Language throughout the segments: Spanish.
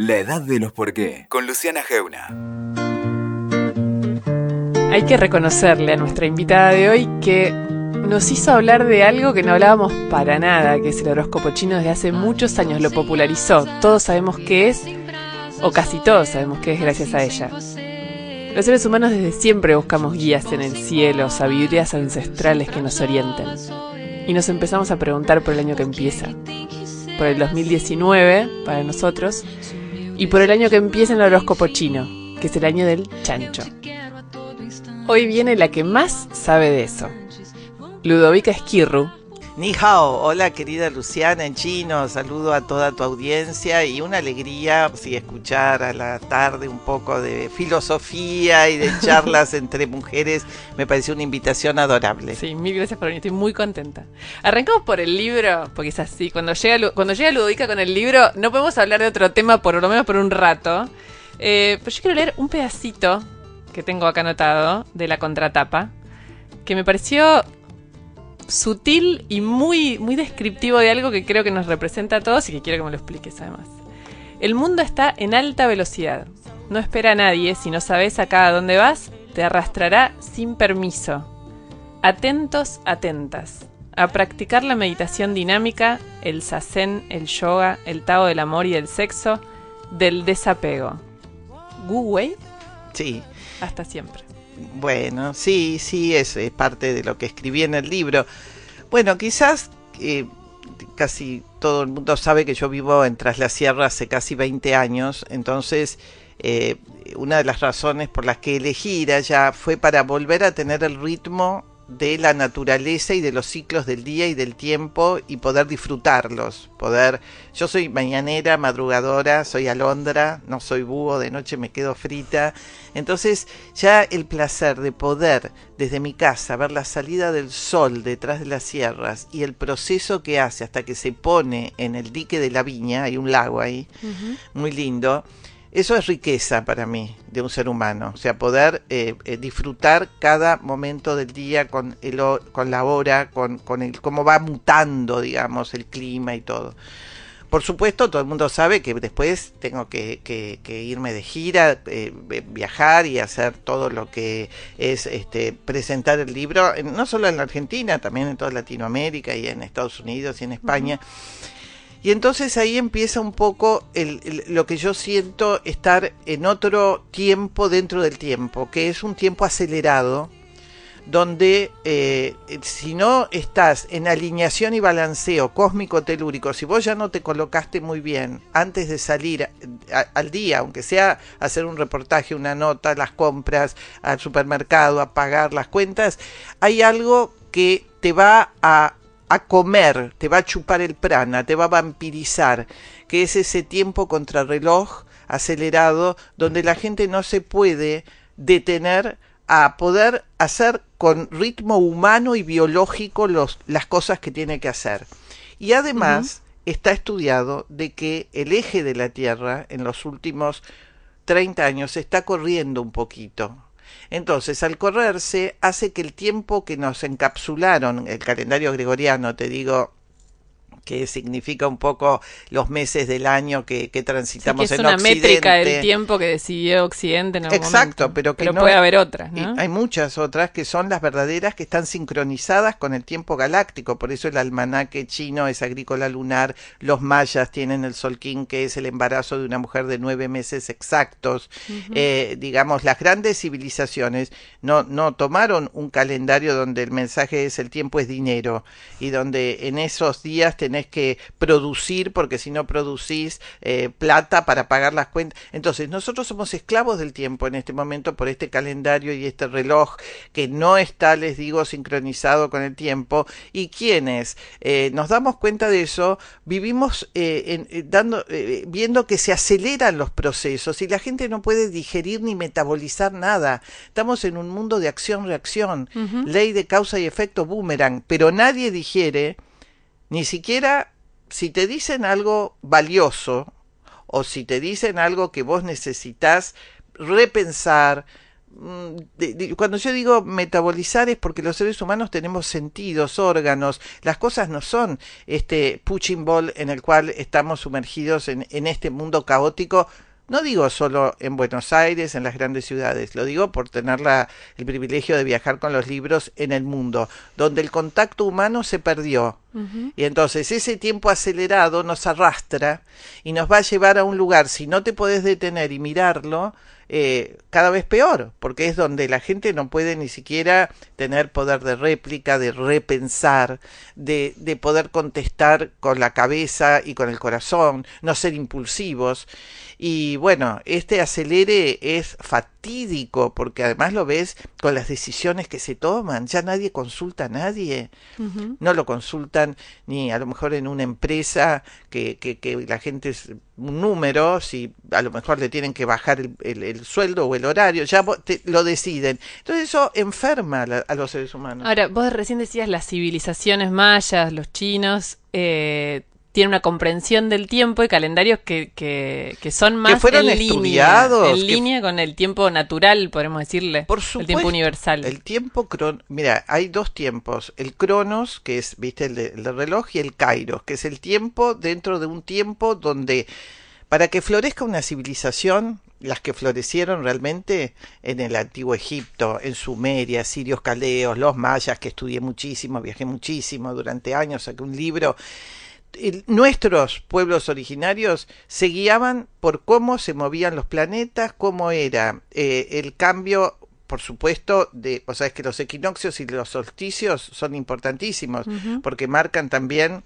La edad de los por qué, con Luciana Geuna. Hay que reconocerle a nuestra invitada de hoy que nos hizo hablar de algo que no hablábamos para nada, que es el horóscopo chino desde hace muchos años, lo popularizó. Todos sabemos qué es, o casi todos sabemos qué es gracias a ella. Los seres humanos desde siempre buscamos guías en el cielo, sabidurías ancestrales que nos orienten. Y nos empezamos a preguntar por el año que empieza. Por el 2019, para nosotros, y por el año que empieza en el horóscopo chino, que es el año del chancho. Hoy viene la que más sabe de eso, Ludovica Esquirru. Ni hao, hola querida Luciana en chino, saludo a toda tu audiencia y una alegría si escuchar a la tarde un poco de filosofía y de charlas entre mujeres, me pareció una invitación adorable. Sí, mil gracias por venir, estoy muy contenta. Arrancamos por el libro, porque es así, cuando llega, cuando llega Ludovica con el libro no podemos hablar de otro tema por lo menos por un rato, eh, pero yo quiero leer un pedacito que tengo acá anotado de la contratapa, que me pareció sutil y muy, muy descriptivo de algo que creo que nos representa a todos y que quiero que me lo expliques además. El mundo está en alta velocidad. No espera a nadie. Si no sabes acá a dónde vas, te arrastrará sin permiso. Atentos, atentas. A practicar la meditación dinámica, el sazen, el yoga, el tao del amor y del sexo, del desapego. Gu Wei. Sí. Hasta siempre. Bueno, sí, sí, es, parte de lo que escribí en el libro. Bueno, quizás eh, casi todo el mundo sabe que yo vivo en Tras la Sierra hace casi 20 años, entonces eh, una de las razones por las que elegí ir allá fue para volver a tener el ritmo de la naturaleza y de los ciclos del día y del tiempo y poder disfrutarlos, poder yo soy mañanera, madrugadora, soy alondra, no soy búho, de noche me quedo frita. Entonces, ya el placer de poder desde mi casa ver la salida del sol detrás de las sierras y el proceso que hace hasta que se pone en el dique de la viña, hay un lago ahí, uh -huh. muy lindo eso es riqueza para mí de un ser humano, o sea, poder eh, eh, disfrutar cada momento del día con, el, con la hora, con, con el, cómo va mutando, digamos, el clima y todo. Por supuesto, todo el mundo sabe que después tengo que, que, que irme de gira, eh, viajar y hacer todo lo que es este, presentar el libro, no solo en la Argentina, también en toda Latinoamérica y en Estados Unidos y en España. Y entonces ahí empieza un poco el, lo que yo siento estar en otro tiempo dentro del tiempo, que es un tiempo acelerado, donde eh, si no estás en alineación y balanceo cósmico-telúrico, si vos ya no te colocaste muy bien antes de salir al día, aunque sea hacer un reportaje, una nota, las compras, al supermercado, a pagar las cuentas, hay algo que te va a a comer, te va a chupar el prana, te va a vampirizar, que es ese tiempo contrarreloj acelerado donde la gente no se puede detener a poder hacer con ritmo humano y biológico los, las cosas que tiene que hacer. Y además uh -huh. está estudiado de que el eje de la Tierra en los últimos 30 años está corriendo un poquito, entonces, al correrse, hace que el tiempo que nos encapsularon, el calendario gregoriano, te digo, que significa un poco los meses del año que, que transitamos sí, que es en una Occidente. métrica del tiempo que decidió Occidente en algún Exacto, momento. pero que pero no, puede haber otras, ¿no? Hay muchas otras que son las verdaderas que están sincronizadas con el tiempo galáctico, por eso el almanaque chino es agrícola lunar, los mayas tienen el solquín que es el embarazo de una mujer de nueve meses exactos, uh -huh. eh, digamos, las grandes civilizaciones no, no tomaron un calendario donde el mensaje es el tiempo es dinero y donde en esos días tenés que producir porque si no producís eh, plata para pagar las cuentas. Entonces, nosotros somos esclavos del tiempo en este momento por este calendario y este reloj que no está, les digo, sincronizado con el tiempo y quienes eh, nos damos cuenta de eso, vivimos eh, en, dando, viendo que se aceleran los procesos y la gente no puede digerir ni metabolizar nada. Estamos en un mundo de acción-reacción, uh -huh. ley de causa y efecto boomerang, pero nadie digiere ni siquiera si te dicen algo valioso o si te dicen algo que vos necesitas repensar, mm, cuando yo digo metabolizar es porque los seres humanos tenemos sentidos, órganos, las cosas no son este punching ball en el cual estamos sumergidos en, en este mundo caótico no digo solo en Buenos Aires, en las grandes ciudades, lo digo por tener la, el privilegio de viajar con los libros en el mundo, donde el contacto humano se perdió. Y entonces ese tiempo acelerado nos arrastra y nos va a llevar a un lugar, si no te podés detener y mirarlo, eh, cada vez peor, porque es donde la gente no puede ni siquiera tener poder de réplica, de repensar, de, de poder contestar con la cabeza y con el corazón, no ser impulsivos. Y bueno, este acelere es fatídico porque además lo ves con las decisiones que se toman. Ya nadie consulta a nadie. No lo consultan ni a lo mejor en una empresa que, que, que, la gente es un número, si a lo mejor le tienen que bajar el, el, sueldo o el horario, ya lo deciden. Entonces eso enferma a, a, los seres humanos. Ahora, vos recién decías las civilizaciones mayas, los chinos, eh, tiene una comprensión del tiempo y calendarios que, que, que son más que en estudiados, línea, en línea con el tiempo natural, podemos decirle, por supuesto, el tiempo universal. El tiempo cron mira, hay dos tiempos, el cronos, que es, viste, el, de, el reloj, y el kairos, que es el tiempo dentro de un tiempo donde para que florezca una civilización, las que florecieron realmente en el antiguo Egipto, en Sumeria, sirios caldeos, los mayas, que estudié muchísimo, viajé muchísimo durante años, saqué un libro nuestros pueblos originarios se guiaban por cómo se movían los planetas, cómo era eh, el cambio por supuesto, de, o sea, es que los equinoccios y los solsticios son importantísimos, uh -huh. porque marcan también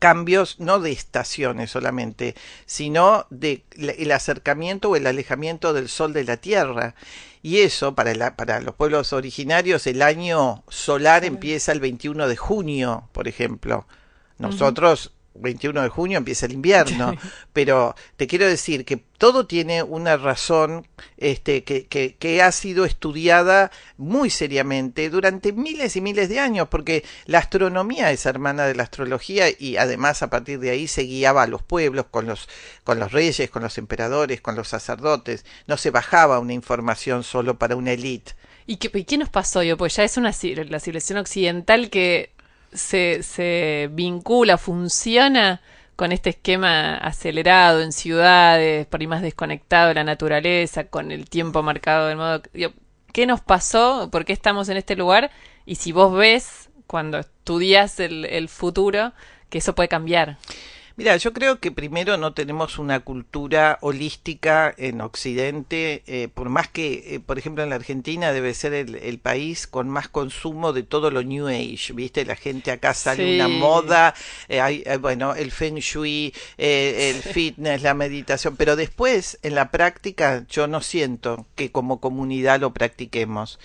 cambios no de estaciones solamente, sino de el acercamiento o el alejamiento del sol de la Tierra. Y eso, para, la, para los pueblos originarios, el año solar empieza el 21 de junio, por ejemplo. Nosotros, 21 de junio, empieza el invierno, pero te quiero decir que todo tiene una razón este, que, que, que, ha sido estudiada muy seriamente durante miles y miles de años, porque la astronomía es hermana de la astrología y además a partir de ahí se guiaba a los pueblos con los, con los reyes, con los emperadores, con los sacerdotes. No se bajaba una información solo para una élite. ¿Y qué, ¿Y qué nos pasó yo? Pues ya es una la civilización occidental que se, se vincula, funciona con este esquema acelerado en ciudades, por ahí más desconectado de la naturaleza, con el tiempo marcado del modo... ¿Qué nos pasó? ¿Por qué estamos en este lugar? Y si vos ves, cuando estudias el, el futuro, que eso puede cambiar. Mira, yo creo que primero no tenemos una cultura holística en Occidente, eh, por más que, eh, por ejemplo, en la Argentina debe ser el, el, país con más consumo de todo lo New Age, ¿viste? La gente acá sale sí. una moda, eh, hay, bueno, el Feng Shui, el fitness, la meditación, pero después, en la práctica, yo no siento que como comunidad lo practiquemos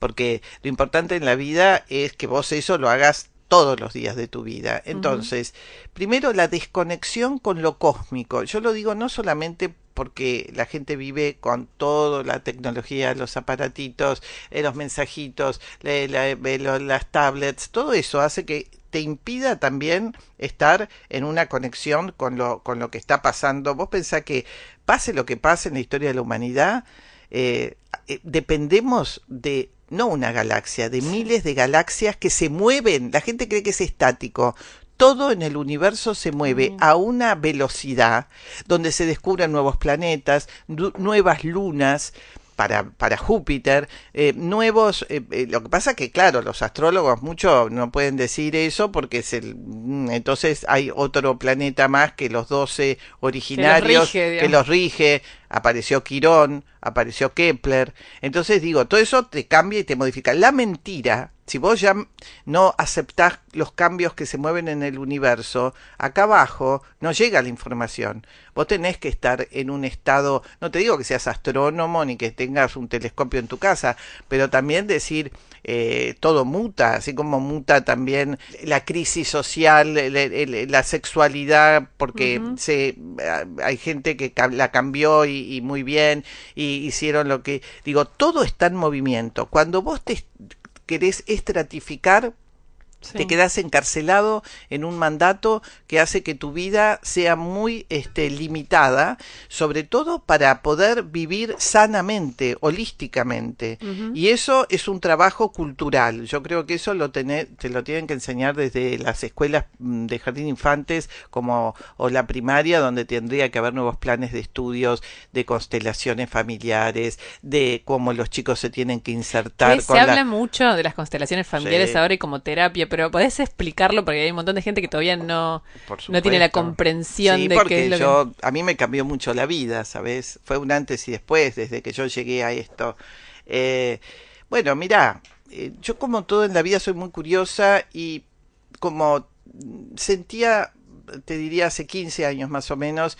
porque lo importante en la vida es que vos eso lo hagas todos los días de tu vida. Entonces, uh -huh. primero la desconexión con lo cósmico. Yo lo digo no solamente porque la gente vive con toda la tecnología, los aparatitos, eh, los mensajitos, la, la, las tablets, todo eso hace que te impida también estar en una conexión con lo, con lo que está pasando. Vos pensás que pase lo que pase en la historia de la humanidad, eh, eh, dependemos de no una galaxia, de miles de galaxias que se mueven. La gente cree que es estático. Todo en el universo se mueve mm. a una velocidad donde se descubren nuevos planetas, nuevas lunas, para, para Júpiter, eh, nuevos, eh, eh, lo que pasa que claro, los astrólogos mucho no pueden decir eso porque es el, mm, entonces hay otro planeta más que los 12 originarios que los rige, que los rige apareció Quirón, apareció Kepler, entonces digo, todo eso te cambia y te modifica. La mentira, si vos ya no aceptás los cambios que se mueven en el universo, acá abajo no llega la información. Vos tenés que estar en un estado, no te digo que seas astrónomo ni que tengas un telescopio en tu casa, pero también decir, eh, todo muta, así como muta también la crisis social, la, la sexualidad, porque uh -huh. se, hay gente que la cambió y, y muy bien, y hicieron lo que, digo, todo está en movimiento. Cuando vos te querés estratificar, Sí. Te quedas encarcelado en un mandato que hace que tu vida sea muy este, limitada, sobre todo para poder vivir sanamente, holísticamente. Y eso es un trabajo cultural. Yo creo que eso lo tené- te lo tienen que enseñar desde las escuelas mm, de jardín infantes como o la primaria, donde tendría que haber nuevos planes de estudios, de constelaciones familiares, de cómo los chicos se tienen que insertar se la- habla mucho de las constelaciones familiares Sí. ahora y como terapia, pero ¿podés explicarlo? Porque hay un montón de gente que todavía no, no tiene la comprensión Sí, de porque qué es lo que... yo, a mí me cambió mucho la vida, ¿sabes? Fue un antes y después desde que yo llegué a esto. Eh, bueno, mira, eh, yo como todo en la vida soy muy curiosa y como sentía, te diría hace 15 años más o menos,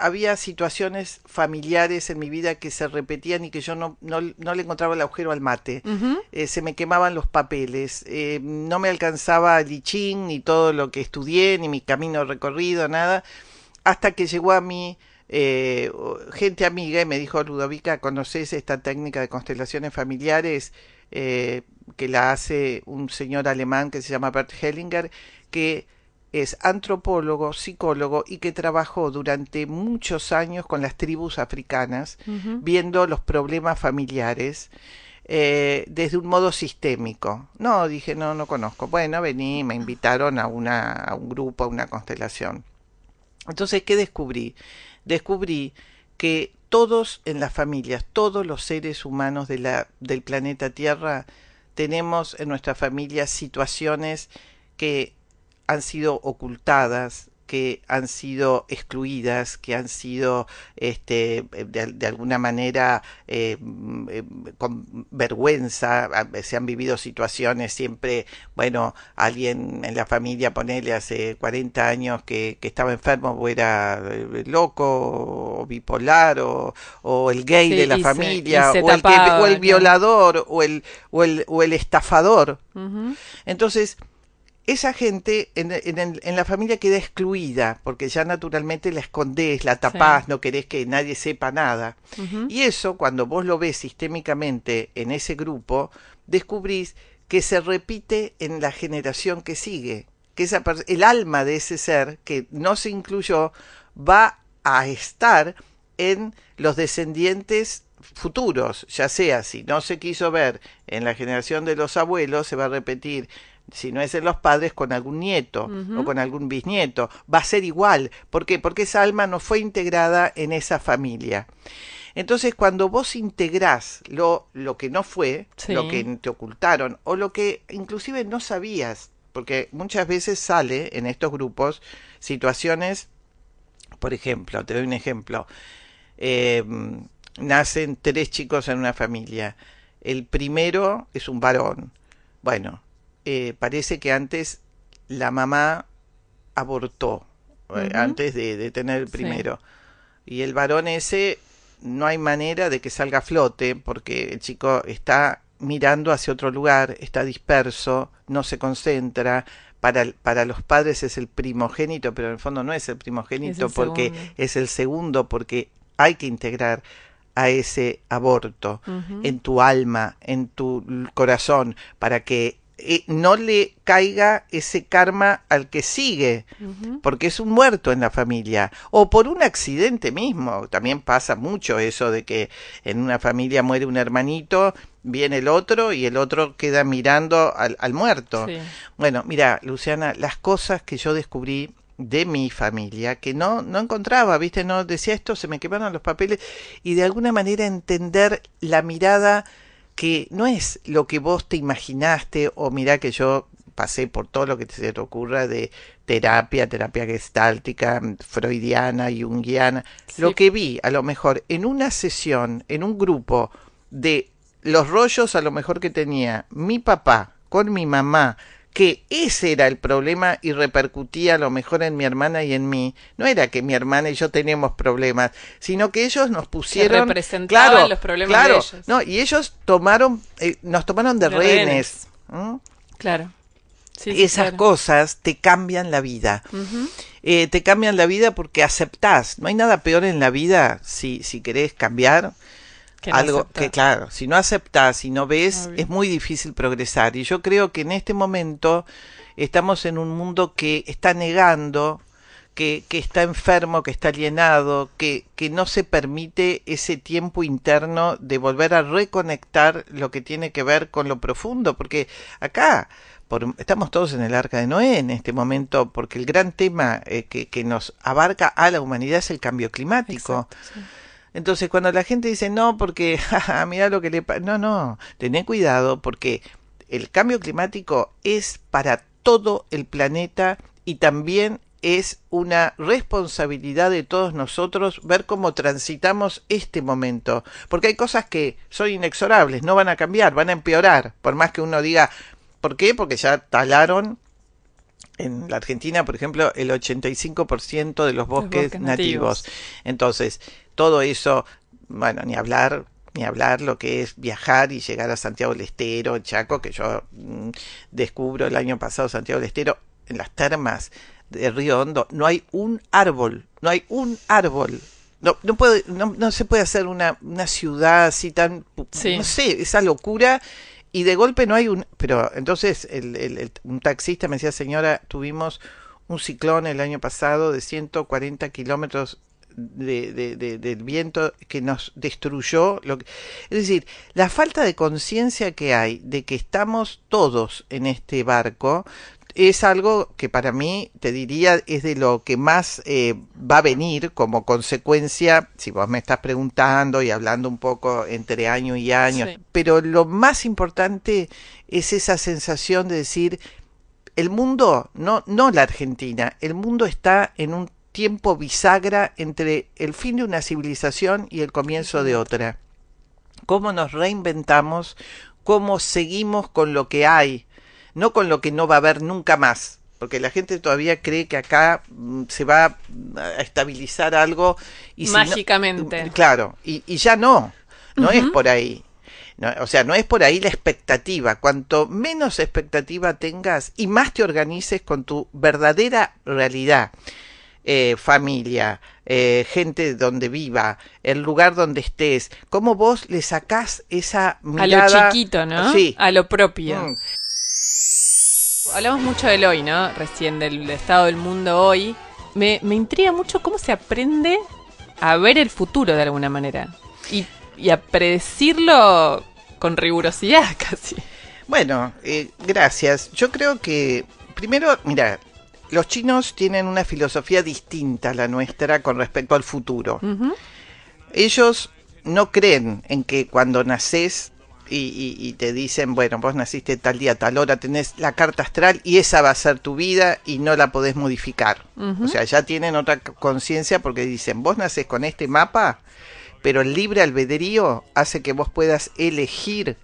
había situaciones familiares en mi vida que se repetían y que yo no, no, no le encontraba el agujero al mate. Eh, se me quemaban los papeles, eh, no me alcanzaba el I Ching, ni todo lo que estudié, ni mi camino recorrido, nada, hasta que llegó a mí eh, gente amiga y me dijo, Ludovica, ¿conoces esta técnica de constelaciones familiares que la hace un señor alemán que se llama Bert Hellinger, que es antropólogo, psicólogo y que trabajó durante muchos años con las tribus africanas viendo los problemas familiares eh, desde un modo sistémico. No, dije, no, no conozco. Bueno, vení, me invitaron a, una, a un grupo, a una constelación. Entonces, ¿qué descubrí? Descubrí que todos en las familias, todos los seres humanos de la, del planeta Tierra, tenemos en nuestras familias situaciones que han sido ocultadas, que han sido excluidas, que han sido este, de, de alguna manera eh, mm, eh, con vergüenza, se han vivido situaciones siempre, bueno, alguien en la familia, ponele hace 40 años que, que estaba enfermo o era eh, loco o bipolar o, o el gay Sí, de la se- familia se o, el que- o el violador o el, o el, o el estafador. Entonces, esa gente en, en el- en la familia queda excluida, porque ya naturalmente la escondés, la tapás, no querés que nadie sepa nada. Y eso, cuando vos lo ves sistémicamente en ese grupo, descubrís que se repite en la generación que sigue, que esa el alma de ese ser que no se incluyó va a estar en los descendientes futuros, ya sea si no se quiso ver en la generación de los abuelos, se va a repetir si no es en los padres, con algún nieto o con algún bisnieto. Va a ser igual. ¿Por qué? Porque esa alma no fue integrada en esa familia. Entonces, cuando vos integrás lo, lo que no fue, Sí. lo que te ocultaron, o lo que inclusive no sabías, porque muchas veces sale en estos grupos situaciones, por ejemplo, te doy un ejemplo, eh, nacen tres chicos en una familia, el primero es un varón, bueno, eh, parece que antes la mamá abortó, eh, antes de, de tener el Sí. primero, y el varón ese no hay manera de que salga a flote porque el chico está mirando hacia otro lugar, está disperso, no se concentra. Para, para los padres es el primogénito, pero en el fondo no es el primogénito Es el porque segundo. es el segundo, porque hay que integrar a ese aborto en tu alma, en tu corazón, para que eh, no le caiga ese karma al que sigue porque es un muerto en la familia o por un accidente mismo. También pasa mucho eso de que en una familia muere un hermanito, viene el otro y el otro queda mirando al, al muerto. Sí. Bueno, mira, Luciana, las cosas que yo descubrí de mi familia que no no encontraba, ¿viste? No decía esto, se me quemaron los papeles y de alguna manera entender la mirada que no es lo que vos te imaginaste o mira que yo pasé por todo lo que se te ocurra de terapia, terapia gestáltica, freudiana, junguiana, Sí. lo que vi a lo mejor en una sesión, en un grupo de los rollos a lo mejor que tenía mi papá con mi mamá, que ese era el problema y repercutía a lo mejor en mi hermana y en mí. No era que mi hermana y yo teníamos problemas, sino que ellos nos pusieron representaban claro, los problemas claro, de ellos. No, y ellos tomaron eh, nos tomaron de, De rehenes. ¿Mm? Claro. Sí, Esas claro. cosas te cambian la vida. Eh, te cambian la vida porque aceptás. No hay nada peor en la vida si, si querés cambiar. Que no algo que claro, si no aceptás, si no ves, Obvio. es muy difícil progresar. Y yo creo que en este momento estamos en un mundo que está negando, que, que está enfermo, que está alienado, que, que no se permite ese tiempo interno de volver a reconectar lo que tiene que ver con lo profundo, porque acá por- estamos todos en el arca de Noé en este momento, porque el gran tema eh, que, que nos abarca a la humanidad es el cambio climático. Exacto, sí. Entonces, cuando la gente dice no, porque jaja, mira lo que le pasa. No, no, tené cuidado porque el cambio climático es para todo el planeta y también es una responsabilidad de todos nosotros ver cómo transitamos este momento. Porque hay cosas que son inexorables, no van a cambiar, van a empeorar. Por más que uno diga, ¿por qué? Porque ya talaron en la Argentina, por ejemplo, el 85% de los bosques, bosques nativos. nativos. Entonces, todo eso, bueno, ni hablar, ni hablar lo que es viajar y llegar a Santiago del Estero, Chaco, que yo mm, descubro el año pasado Santiago del Estero, en las termas de Río Hondo, no hay un árbol, no hay un árbol. No, no, puede, no, no se puede hacer una, una ciudad así tan, Sí. no sé, esa locura y de golpe no hay un... Pero entonces el, el- el- un taxista me decía, señora, tuvimos un ciclón el año pasado de 140 kilómetros de, de- de- del viento que nos destruyó. Lo que... Es decir, la falta de conciencia que hay de que estamos todos en este barco es algo que para mí, te diría, es de lo que más eh, va a venir como consecuencia, si vos me estás preguntando y hablando un poco entre año y año, Sí. pero lo más importante es esa sensación de decir, el mundo, no, no la Argentina, el mundo está en un tiempo bisagra entre el fin de una civilización y el comienzo de otra. Cómo nos reinventamos, cómo seguimos con lo que hay, no con lo que no va a haber nunca más. Porque la gente todavía cree que acá mm, se va a estabilizar algo y si no- Mágicamente. claro, y, y ya no, no es por ahí. No, o sea, no es por ahí la expectativa. Cuanto menos expectativa tengas y más te organices con tu verdadera realidad, eh, familia, eh, gente donde viva, el lugar donde estés, cómo vos le sacás esa A mirada. lo chiquito, ¿no? Sí. A lo propio. Mm, Hablamos mucho del hoy, ¿no? Recién del estado del mundo hoy. Me, me intriga mucho cómo se aprende a ver el futuro de alguna manera. Y, y a predecirlo con rigurosidad casi. Bueno, eh, gracias. Yo creo que, primero, mira, los chinos tienen una filosofía distinta a la nuestra con respecto al futuro. Ellos no creen en que cuando naces y, y- y te dicen, bueno, vos naciste tal día, tal hora, tenés la carta astral y esa va a ser tu vida y no la podés modificar. O sea, ya tienen otra conciencia porque dicen, vos nacés con este mapa, pero el libre albedrío hace que vos puedas elegir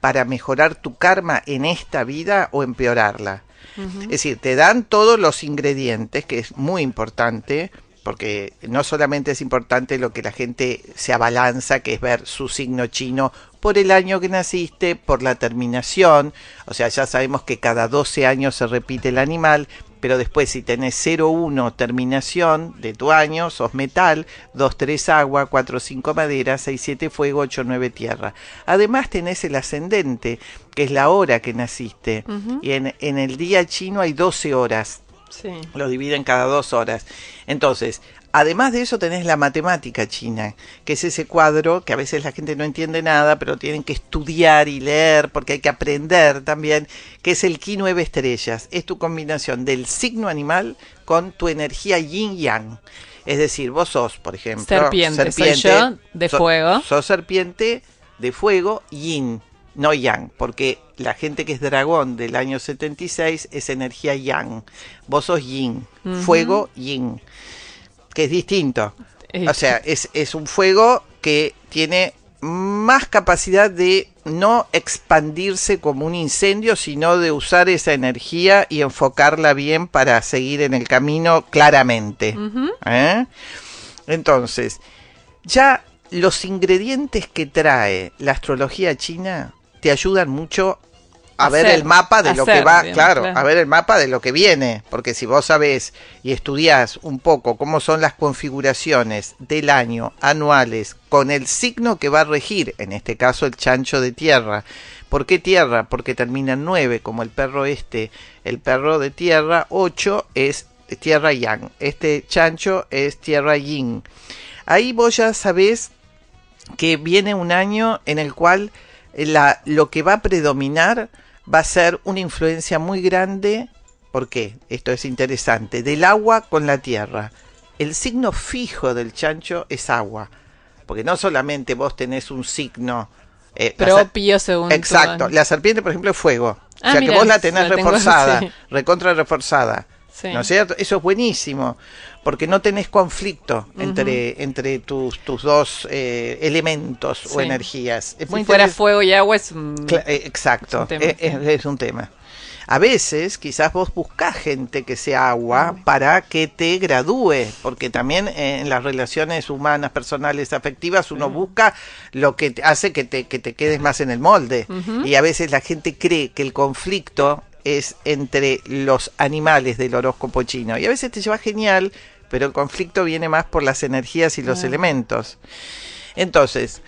para mejorar tu karma en esta vida o empeorarla. Es decir, te dan todos los ingredientes, que es muy importante, porque no solamente es importante lo que la gente se abalanza, que es ver su signo chino por el año que naciste, por la terminación, o sea, ya sabemos que cada 12 años se repite el animal, pero después si tenés 0,1 terminación de tu año, sos metal, 2, 3 agua, 4, 5 madera, 6, 7 fuego, 8, 9 tierra. Además tenés el ascendente, que es la hora que naciste, y en, en el día chino hay 12 horas, Sí. lo dividen cada dos horas. Entonces, además de eso tenés la matemática china, que es ese cuadro que a veces la gente no entiende nada, pero tienen que estudiar y leer porque hay que aprender también, que es el Ki 9 estrellas. Es tu combinación del signo animal con tu energía yin yang. Es decir, vos sos, por ejemplo, Serpiente, soy yo, de so- fuego. Sos serpiente de fuego yin, no yang, porque la gente que es dragón del año 76 es energía yang. Vos sos yin, fuego yin, que es distinto. Eh, O sea, es, es un fuego que tiene más capacidad de no expandirse como un incendio, sino de usar esa energía y enfocarla bien para seguir en el camino claramente. ¿Eh? Entonces, ya los ingredientes que trae la astrología china te ayudan mucho a ver el mapa de lo que va, claro. a ver el mapa de lo que viene, porque si vos sabés y estudiás un poco cómo son las configuraciones del año anuales con el signo que va a regir, en este caso el chancho de tierra. ¿Por qué tierra? Porque termina en 9, como el perro este, el perro de tierra, 8 es tierra yang, este chancho es tierra yin. Ahí vos ya sabés que viene un año en el cual la, lo que va a predominar va a ser una influencia muy grande, ¿por qué? Esto es interesante, del agua con la tierra. El signo fijo del chancho es agua, porque no solamente vos tenés un signo eh, Propio según. Exacto, la serpiente, por ejemplo, es fuego. Ah, o sea que vos la tenés tengo reforzada, recontra reforzada. Sí. ¿No es cierto? Eso es buenísimo, porque no tenés conflicto entre, entre tus, tus dos eh, elementos o energías. Es Si fuera fuego y agua es. Cla- eh, exacto, Es un tema, es, es un tema. A veces quizás vos buscás gente que sea agua para que te gradúe, porque también eh, en las relaciones humanas, personales, afectivas, uno busca lo que hace que te, que te quedes más en el molde. Y a veces la gente cree que el conflicto es entre los animales del horóscopo chino. Y a veces te lleva genial, pero el conflicto viene más por las energías y los elementos. Entonces,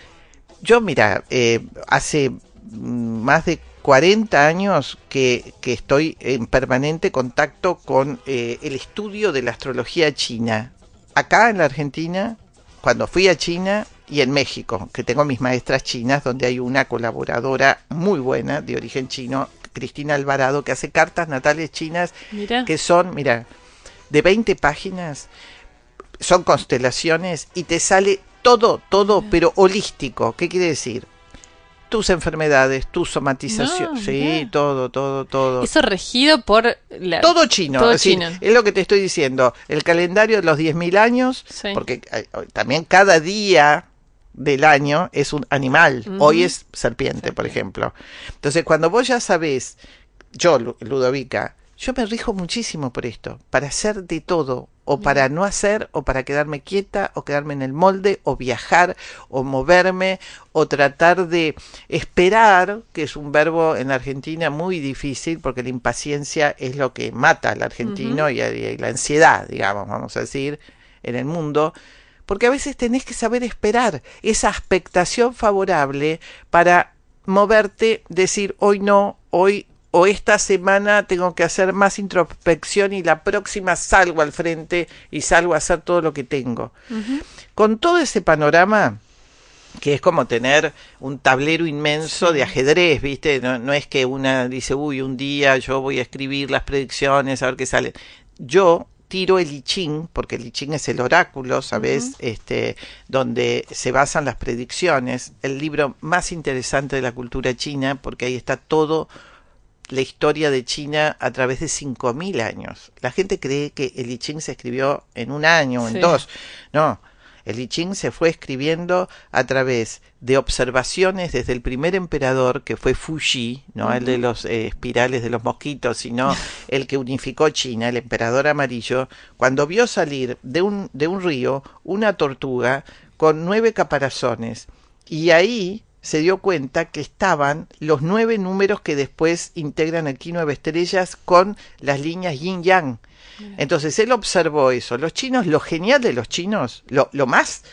yo, mira, eh, hace más de 40 años que, que estoy en permanente contacto con eh, el estudio de la astrología china. Acá en la Argentina, cuando fui a China y en México, que tengo mis maestras chinas, donde hay una colaboradora muy buena de origen chino, Cristina Alvarado, que hace cartas natales chinas que son, mira, de 20 páginas, son constelaciones y te sale todo, todo, pero holístico. ¿Qué quiere decir? Tus enfermedades, tu somatización, No, sí, todo, todo, todo. Eso regido por. La... Todo chino, Todo es, decir, chino. es lo que te estoy diciendo. El calendario de los 10.000 años, Sí. porque eh, también cada día del año es un animal. Hoy es serpiente, por ejemplo. Entonces, cuando vos ya sabés, yo, Lu- Ludovica, yo me rijo muchísimo por esto, para hacer de todo, o para no hacer, o para quedarme quieta, o quedarme en el molde, o viajar, o moverme, o tratar de esperar, que es un verbo en Argentina muy difícil, porque la impaciencia es lo que mata al argentino y, y la ansiedad, digamos, vamos a decir, en el mundo. Porque a veces tenés que saber esperar esa expectación favorable para moverte, decir hoy no, hoy o esta semana tengo que hacer más introspección y la próxima salgo al frente y salgo a hacer todo lo que tengo. Con todo ese panorama, que es como tener un tablero inmenso de ajedrez, ¿viste? No, no es que una dice, uy, un día yo voy a escribir las predicciones, a ver qué sale. Yo tiro el I Ching, porque el I Ching es el oráculo, ¿sabes? este, donde se basan las predicciones, el libro más interesante de la cultura china, porque ahí está todo la historia de China a través de 5.000 años. La gente cree que el I Ching se escribió en un año o en dos. No, el I Ching se fue escribiendo a través de observaciones desde el primer emperador, que fue Fuji, no el de los eh, espirales de los mosquitos, sino el que unificó China, el emperador amarillo, cuando vio salir de un, de un río una tortuga con nueve caparazones. Y ahí se dio cuenta que estaban los nueve números que después integran aquí nueve estrellas con las líneas yin yang. Entonces él observó eso. Los chinos, lo genial de los chinos, lo, lo más,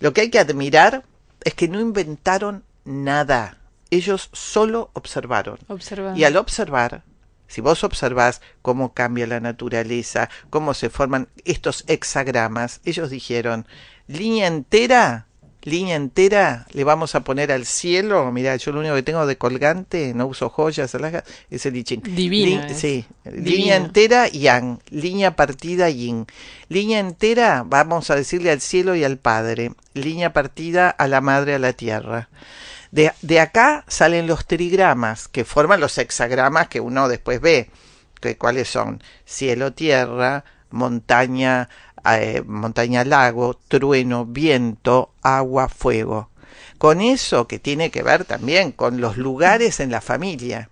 lo que hay que admirar es que no inventaron nada. Ellos solo observaron. Observa. Y al observar, si vos observás cómo cambia la naturaleza, cómo se forman estos hexagramas, ellos dijeron, línea entera, línea entera, le vamos a poner al cielo, mira, yo lo único que tengo de colgante, no uso joyas, alhajas, es el I Ching. Es. sí, línea entera yang, línea partida yin. Línea entera, vamos a decirle al cielo y al Padre. Línea partida a la Madre, a la Tierra. De, de acá salen los trigramas, que forman los hexagramas que uno después ve. Que, ¿Cuáles son? Cielo, tierra, montaña, eh, montaña, lago, trueno, viento, agua, fuego. Con eso que tiene que ver también con los lugares en la familia.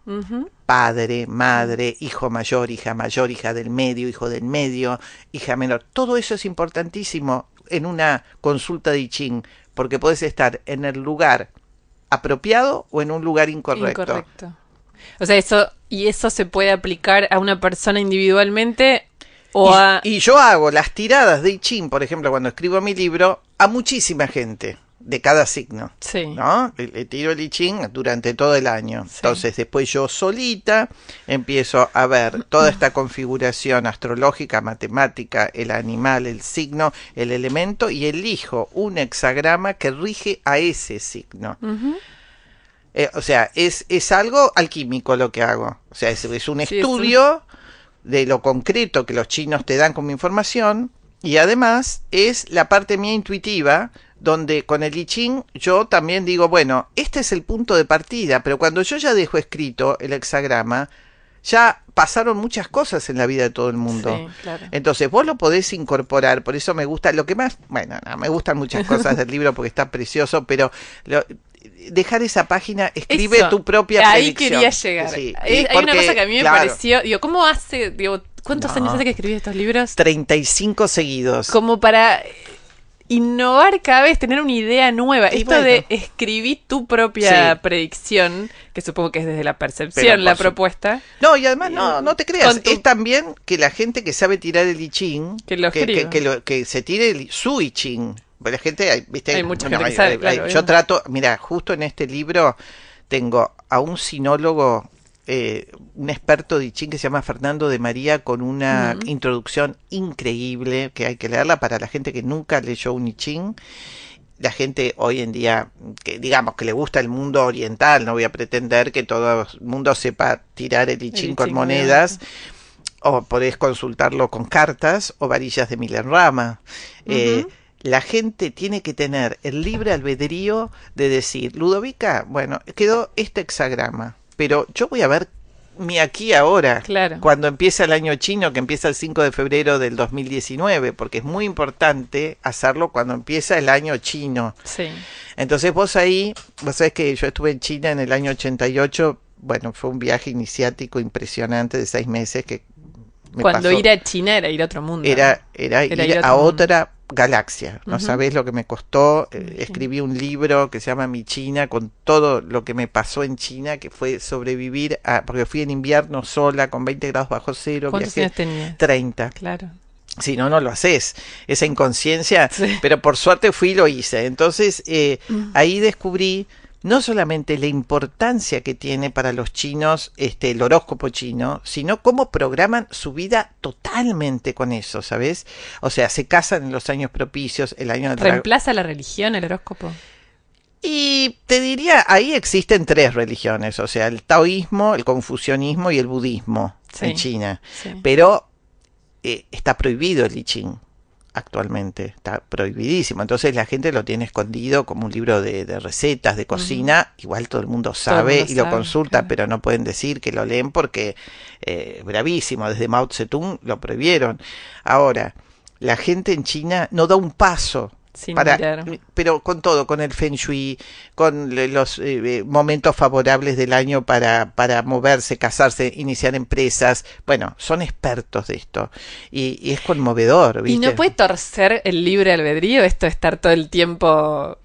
Padre, madre, hijo mayor, hija mayor, hija del medio, hijo del medio, hija menor. Todo eso es importantísimo en una consulta de I Ching, porque puedes estar en el lugar apropiado o en un lugar incorrecto. Incorrecto. O sea, eso, y eso se puede aplicar a una persona individualmente o y, a... y yo hago las tiradas de I Ching, por ejemplo, cuando escribo mi libro, a muchísima gente de cada signo. Sí. ¿no? Le, le tiro el I Ching durante todo el año. Sí. Entonces, después yo solita empiezo a ver toda esta configuración astrológica, matemática, el animal, el signo, el elemento y elijo un hexagrama que rige a ese signo. Eh, o sea, es, es algo alquímico lo que hago. O sea, es, es un Sí, es estudio de lo concreto que los chinos te dan como información y además es la parte mía intuitiva donde con el I Ching yo también digo, bueno, este es el punto de partida, pero cuando yo ya dejo escrito el hexagrama, ya pasaron muchas cosas en la vida de todo el mundo. Sí, claro. Entonces vos lo podés incorporar, por eso me gusta, lo que más, bueno, no, me gustan muchas cosas del libro porque está precioso, pero lo- dejar esa página, escribe Eso, tu propia Ahí predicción. quería llegar. Sí, hay, una cosa que a mí me claro, pareció, digo, ¿cómo hace, digo, cuántos No. años hace que escribí estos libros? 35 seguidos. Como para eh, innovar cada vez, tener una idea nueva. Y Esto bueno. de escribir tu propia Sí. predicción, que supongo que es desde la percepción la su- propuesta. No, y además, no, no te creas, tu- es también que la gente que sabe tirar el I Ching, Que lo que, que, que lo- que se tire el- su I Ching. La gente, hay- viste, Hay mucha no, gente que hay- sabe, hay- claro, yo obvio. trato, mira, justo en este libro tengo a un sinólogo, eh, un experto de I Ching que se llama Fernando de María, con una introducción increíble, que hay que leerla para la gente que nunca leyó un I Ching. La gente hoy en día, que digamos que le gusta el mundo oriental, no voy a pretender que todo el mundo sepa tirar el I El Ching I con monedas, o podés consultarlo con cartas o varillas de Milenrama. Eh, Ujú. La gente tiene que tener el libre albedrío de decir, Ludovica, bueno, quedó este hexagrama, pero yo voy a ver mi aquí ahora, Claro. cuando empieza el año chino, que empieza el 5 de febrero del 2019, porque es muy importante hacerlo cuando empieza el año chino. Sí. Entonces vos ahí, vos sabés que yo estuve en China en el año 88, bueno, fue un viaje iniciático impresionante de seis meses que me Cuando pasó- ir a China era ir a otro mundo. era, era, Era ir, ir a otra galaxia. No Ujú. sabés lo que me costó. Eh, escribí un libro que se llama Mi China con todo lo que me pasó en China, que fue sobrevivir a, porque fui en invierno sola con 20 grados bajo cero, ¿Cuántos viajé años tenías? 30. Claro. Si no, no lo haces. Esa inconsciencia. Sí. Pero por suerte fui y lo hice. Entonces, eh, ahí descubrí no solamente la importancia que tiene para los chinos este, el horóscopo chino, sino cómo programan su vida totalmente con eso, ¿sabes? O sea, se casan en los años propicios, el año del. ¿Reemplaza la religión el horóscopo? Y te diría, ahí existen tres religiones, o sea, el taoísmo, el confucianismo y el budismo Sí. en China. Sí. Pero eh, está prohibido el I Ching actualmente, está prohibidísimo. Entonces la gente lo tiene escondido como un libro de, de recetas, de cocina. Igual todo el mundo sabe mundo y lo consulta, claro. pero no pueden decir que lo leen porque eh, bravísimo. Desde Mao Zedong lo prohibieron. Ahora, la gente en China no da un paso Sin para, mirar. pero con todo, con el feng shui, con los eh, eh, momentos favorables del año para, para moverse, casarse, iniciar empresas. Bueno, son expertos de esto y, y es conmovedor, ¿Y ¿viste? no puede torcer el libre albedrío esto de estar todo el tiempo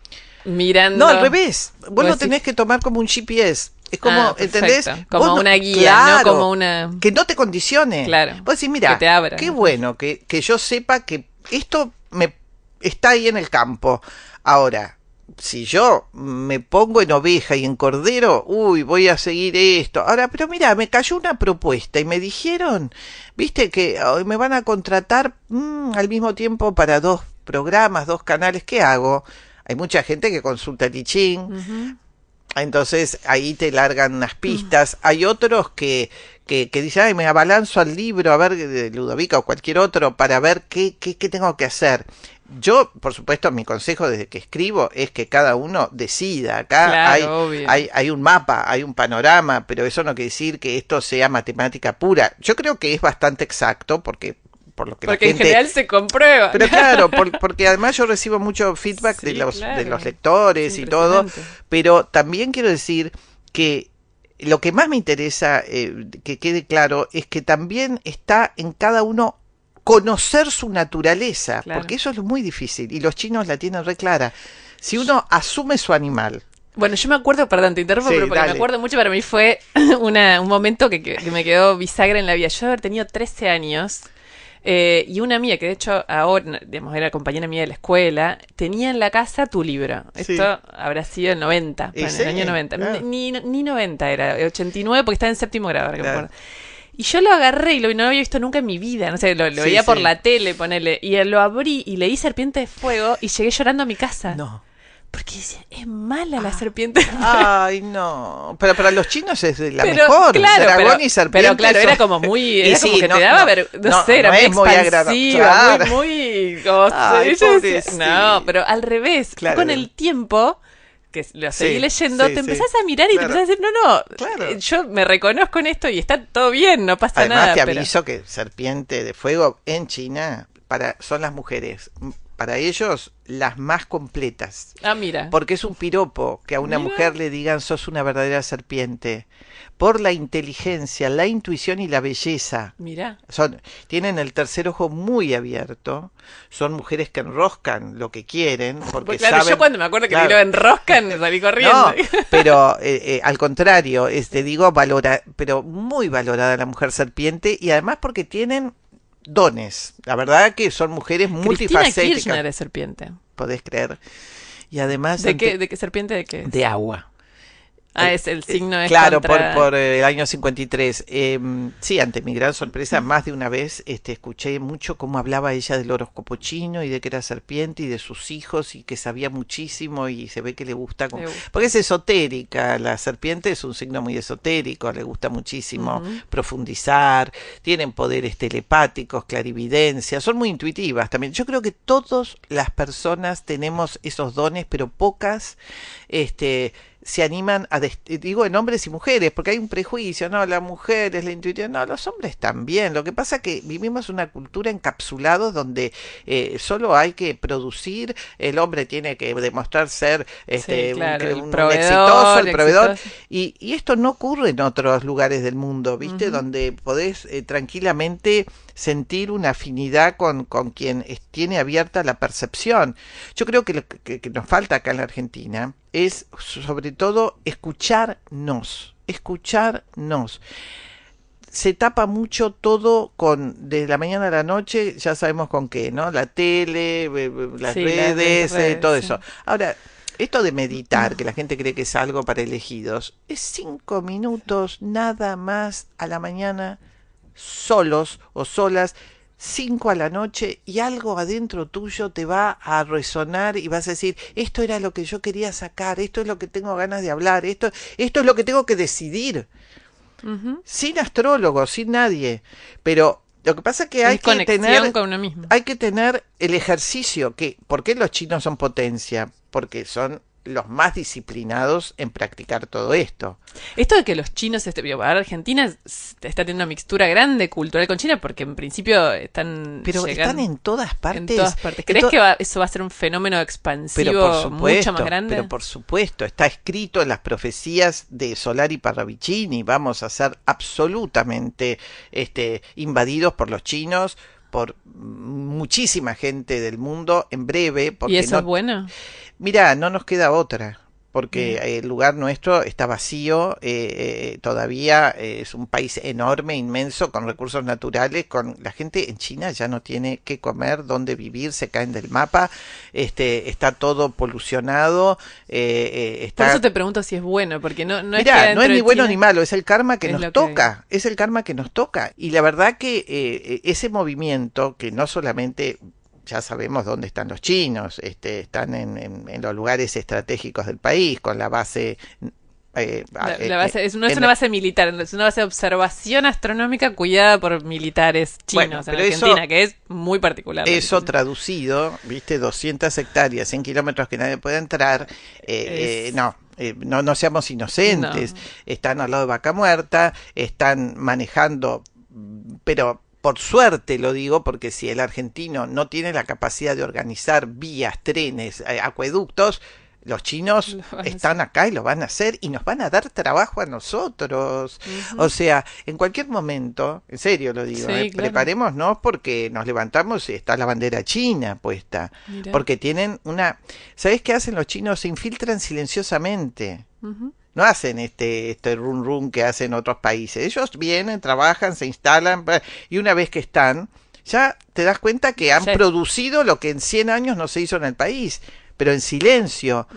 mirando? No, al revés. Vos lo tenés que tomar como un GPS. Es como, Ah, ¿entendés? Como no- una guía, no como una... Que no te condicione. Claro. Vos decís, mira, Que te abra. qué bueno que, que yo sepa que esto me está ahí en el campo. Ahora, si yo me pongo en oveja y en cordero, uy, voy a seguir esto. Ahora, pero mira, me cayó una propuesta y me dijeron, viste, que hoy me van a contratar mm, al mismo tiempo para dos programas, dos canales. ¿Qué hago? Hay mucha gente que consulta Ujú. entonces ahí te largan unas pistas. Hay otros que, que, que dicen, ay, me abalanzo al libro a ver de Ludovica o cualquier otro para ver qué, qué, qué tengo que hacer. Yo, por supuesto, mi consejo desde que escribo es que cada uno decida. Acá Claro, hay, hay, hay un mapa, hay un panorama, pero eso no quiere decir que esto sea matemática pura. Yo creo que es bastante exacto porque por lo que Porque la en gente general se comprueba. pero claro, por- porque además yo recibo mucho feedback de los claro. de los lectores Es y todo, pero también quiero decir que lo que más me interesa eh, que quede claro es que también está en cada uno conocer su naturaleza, Claro. porque eso es lo muy difícil y los chinos la tienen re clara. Si uno asume su animal, Bueno, yo me acuerdo, perdón, te interrumpo, Sí, pero porque dale. me acuerdo mucho, para mí fue una, un momento que, que- que me quedó bisagra en la vida. Yo haber tenido 13 años eh, y una amiga, que de hecho ahora, digamos, era compañera mía de la escuela, tenía en la casa tu libro. Sí. Esto habrá sido el 90, Y bueno, sí, el año 90. claro. Ni, ni 90 era, 89 porque estaba en séptimo grado, ahora que me acuerdo. Y yo lo agarré y lo, no lo había visto nunca en mi vida. No sé, lo, lo Sí, veía por la tele, ponele. Y lo abrí y leí Serpiente de Fuego y llegué llorando a mi casa. No. Porque decía, es mala la serpiente. Ay, no. Pero para los chinos es la Pero, mejor. claro, Dragón pero- y serpiente. pero claro, son- era como muy- era como que te daba ver- no sé, era muy expansiva, muy, muy Ay, decía, pobrecita. no, pero al revés, Claro. con el tiempo que lo seguí Sí, leyendo, sí, te sí. empezás a mirar y Claro. te empezás a decir, no, no, Claro. eh, yo me reconozco en esto y está todo bien, no pasa Además nada. te pero- aviso que serpiente de fuego en China para son las mujeres. Para ellos las más completas. Ah, mira. Porque es un piropo que a una Mira. mujer le digan sos una verdadera serpiente. Por la inteligencia, la intuición y la belleza. Mira. Son, tienen el tercer ojo muy abierto. Son mujeres que enroscan lo que quieren. Porque Pues claro, saben, yo cuando me acuerdo que Claro. me lo enroscan, salí corriendo. No, pero eh, eh, al contrario, es, te digo, valora, pero muy valorada la mujer serpiente y además porque tienen dones. La verdad que son mujeres Cristina multifacéticas, Kirchner es serpiente. podés creer. Y además ¿De ante- qué, ¿De qué serpiente de qué? de agua. Ah, es el signo es Claro, contra- por, por el año 53. Eh, sí, ante mi gran sorpresa, más de una vez este, escuché mucho cómo hablaba ella del horóscopo chino y de que era serpiente y de sus hijos y que sabía muchísimo y se ve que le gusta. como- Le gusta. Porque es esotérica, la serpiente es un signo muy esotérico, le gusta muchísimo profundizar, tienen poderes telepáticos, clarividencia, son muy intuitivas también. Yo creo que todas las personas tenemos esos dones, pero pocas este, se animan a, digo en hombres y mujeres, porque hay un prejuicio, no, la mujer es la intuición, no, los hombres también. Lo que pasa es que vivimos una cultura encapsulados donde eh, solo hay que producir, el hombre tiene que demostrar ser este, Sí, un- claro, el un, exitoso, el proveedor. exitoso. Y, y esto no ocurre en otros lugares del mundo, ¿viste? Donde podés eh, tranquilamente sentir una afinidad con, con quien tiene abierta la percepción. Yo creo que lo que, que nos falta acá en la Argentina es sobre todo escucharnos, escucharnos. Se tapa mucho todo con, de la mañana a la noche, ya sabemos con qué, ¿no? La tele, eh, eh, las redes, eh, todo sí. eso. Ahora, esto de meditar, que la gente cree que es algo para elegidos, es cinco minutos nada más a la mañana, solos o solas, cinco a la noche y algo adentro tuyo te va a resonar y vas a decir, esto era lo que yo quería sacar, esto es lo que tengo ganas de hablar, esto, esto es lo que tengo que decidir, sin astrólogo, sin nadie, pero lo que pasa es que hay Es que tener con uno mismo. hay que tener el ejercicio, que ¿por qué los chinos son potencia? Porque son los más disciplinados en practicar todo esto. Esto de que los chinos, este, Argentina es- está teniendo una mixtura grande cultural con China porque en principio están Pero llegando están en todas partes. en todas partes. En ¿Crees to- que va- eso va a ser un fenómeno expansivo pero por supuesto, mucho más grande? pero por supuesto, está escrito en las profecías de Solari Parravicini, vamos a ser absolutamente este, invadidos por los chinos, por muchísima gente del mundo en breve, porque ¿Y eso no, es bueno? Mira, no nos queda otra, porque el lugar nuestro está vacío, eh, eh, todavía eh, es un país enorme, inmenso, con recursos naturales, con la gente en China ya no tiene qué comer, dónde vivir, se caen del mapa, este, está todo polucionado, eh, Por eso te pregunto si es bueno, porque no, no es que no es ni bueno China- ni malo, es el karma que es nos que- toca, es el karma que nos toca. Y la verdad que ese movimiento, que no solamente ya sabemos dónde están los chinos, este, están en, en- en los lugares estratégicos del país, con la base... eh, La, eh, la base, es, no es una base militar, es una base de observación astronómica cuidada por militares chinos Bueno, en pero eso- Argentina, que es muy particular. Eso traducido, viste, 200 hectáreas, 100 kilómetros que nadie puede entrar, eh, Es- eh, no, eh, no, no seamos inocentes. No. Están al lado de Vaca Muerta, están manejando, pero por suerte lo digo, porque si el argentino no tiene la capacidad de organizar vías, trenes, eh, acueductos, Los chinos están acá y lo van a hacer y nos van a dar trabajo a nosotros. O sea, en cualquier momento, en serio lo digo, Sí, ¿eh? claro. preparémonos porque nos levantamos y está la bandera china puesta. Mirá. Porque tienen una... ¿Sabés qué hacen los chinos? Se infiltran silenciosamente. No hacen este, este run run que hacen otros países. Ellos vienen, trabajan, se instalan y una vez que están, ya te das cuenta que han Sí. producido lo que en 100 años no se hizo en el país, pero en silencio.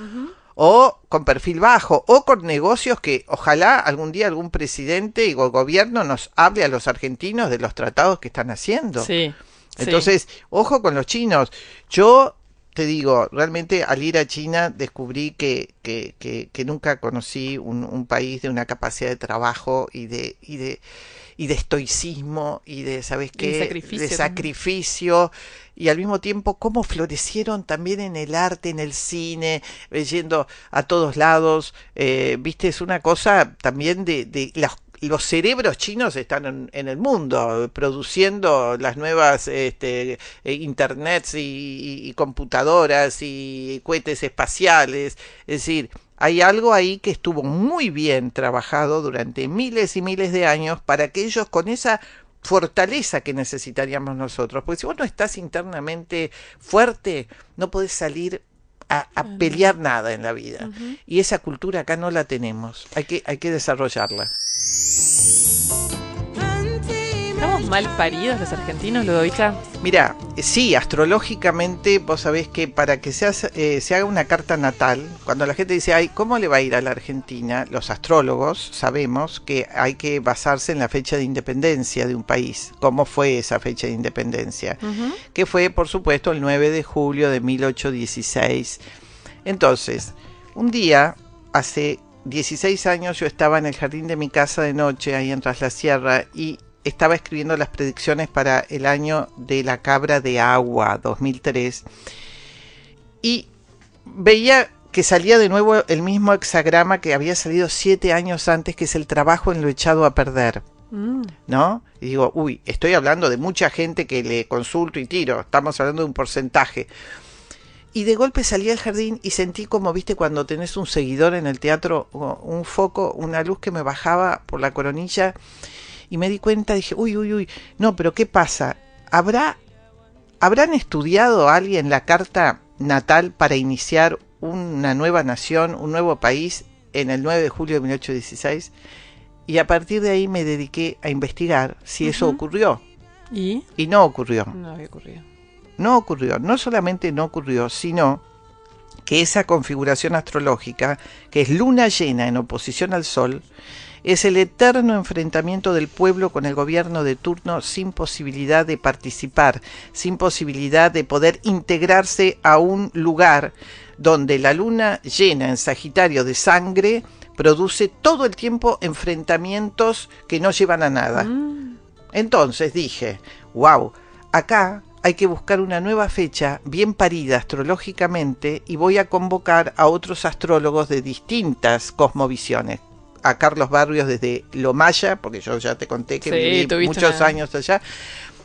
O con perfil bajo, o con negocios que ojalá algún día algún presidente y go- gobierno nos hable a los argentinos de los tratados que están haciendo. Sí. sí. Entonces, ojo con los chinos. Yo te digo, realmente al ir a China descubrí que, que, que, que nunca conocí un, un país de una capacidad de trabajo y de, y de, y de estoicismo y de, ¿sabes qué? de sacrificio de también. sacrificio y al mismo tiempo cómo florecieron también en el arte, en el cine, eh, yendo a todos lados. Eh, Viste, es una cosa también de, de las los cerebros chinos están en, en el mundo produciendo las nuevas este, eh, internets y, y- y computadoras y cohetes espaciales. Es decir, hay algo ahí que estuvo muy bien trabajado durante miles y miles de años para que ellos con esa fortaleza que necesitaríamos nosotros, porque si vos no estás internamente fuerte, no podés salir a, a pelear nada en la vida. Y esa cultura acá no la tenemos, hay que, hay que desarrollarla. ¿Estamos mal paridos los argentinos, Ludovica? Mira, sí, astrológicamente vos sabés que para que se, hace- eh, se haga una carta natal, cuando la gente dice, ay, ¿cómo le va a ir a la Argentina? Los astrólogos sabemos que hay que basarse en la fecha de independencia de un país. ¿Cómo fue esa fecha de independencia? Que fue, por supuesto, el 9 de julio de 1816. Entonces, un día, hace 16 años, yo estaba en el jardín de mi casa de noche, ahí en Tras la Sierra, y estaba escribiendo las predicciones para el año de la cabra de agua, 2003, y veía que salía de nuevo el mismo hexagrama que había salido siete años antes, que es el trabajo en lo echado a perder. Mm. ¿no? Y digo, uy, estoy hablando de mucha gente que le consulto y tiro, estamos hablando de un porcentaje. Y de golpe salí al jardín y sentí como, viste, cuando tenés un seguidor en el teatro, un foco, una luz que me bajaba por la coronilla y me di cuenta, dije, uy, uy, uy, no, pero ¿qué pasa? ¿Habrá, ¿Habrán estudiado alguien la carta natal para iniciar una nueva nación, un nuevo país en el 9 de julio de 1816? Y a partir de ahí me dediqué a investigar si eso ocurrió. ¿Y? Y no ocurrió. No había ocurrido. No ocurrió. No solamente no ocurrió, sino que esa configuración astrológica, que es luna llena en oposición al sol, es el eterno enfrentamiento del pueblo con el gobierno de turno sin posibilidad de participar, sin posibilidad de poder integrarse a un lugar donde la luna llena en Sagitario de sangre produce todo el tiempo enfrentamientos que no llevan a nada. Mm. Entonces dije, wow, acá hay que buscar una nueva fecha bien parida astrológicamente y voy a convocar a otros astrólogos de distintas cosmovisiones. A Carlos Barrios desde Lo Maya, porque yo ya te conté que Sí, viví muchos una- años allá.